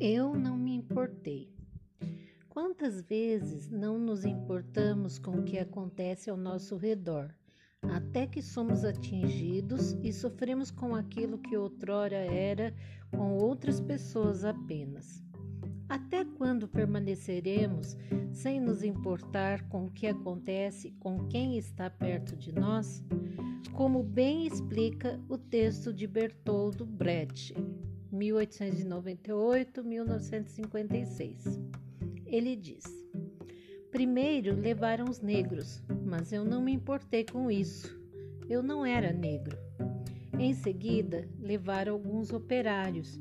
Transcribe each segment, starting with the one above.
Eu não me importei. Quantas vezes não nos importamos com o que acontece ao nosso redor, até que somos atingidos e sofremos com aquilo que outrora era com outras pessoas apenas? Até quando permaneceremos sem nos importar com o que acontece com quem está perto de nós? Como bem explica o texto de Bertoldo Brecht, 1898-1956. Ele diz: Primeiro levaram os negros, mas eu não me importei com isso. Eu não era negro. Em seguida, levaram alguns operários,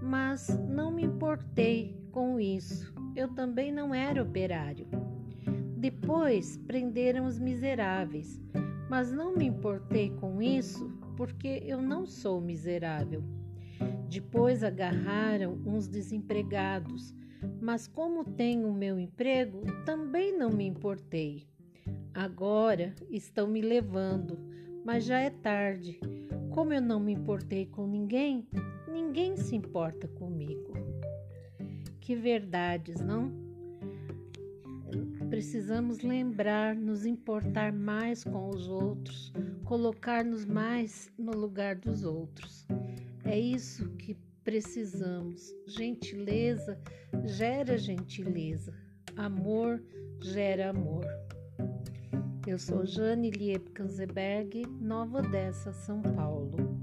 mas não me importei com isso. Eu também não era operário. Depois prenderam os miseráveis, mas não me importei com isso porque eu não sou miserável. Depois agarraram uns desempregados, mas como tenho o meu emprego, também não me importei. Agora estão me levando, mas já é tarde. Como eu não me importei com ninguém, ninguém se importa comigo. Que verdades, não? Precisamos lembrar, nos importar mais com os outros, colocar-nos mais no lugar dos outros. É isso que precisamos. Gentileza gera gentileza, amor gera amor. Eu sou Jane Lieb Kanzeberg, Nova Odessa, São Paulo.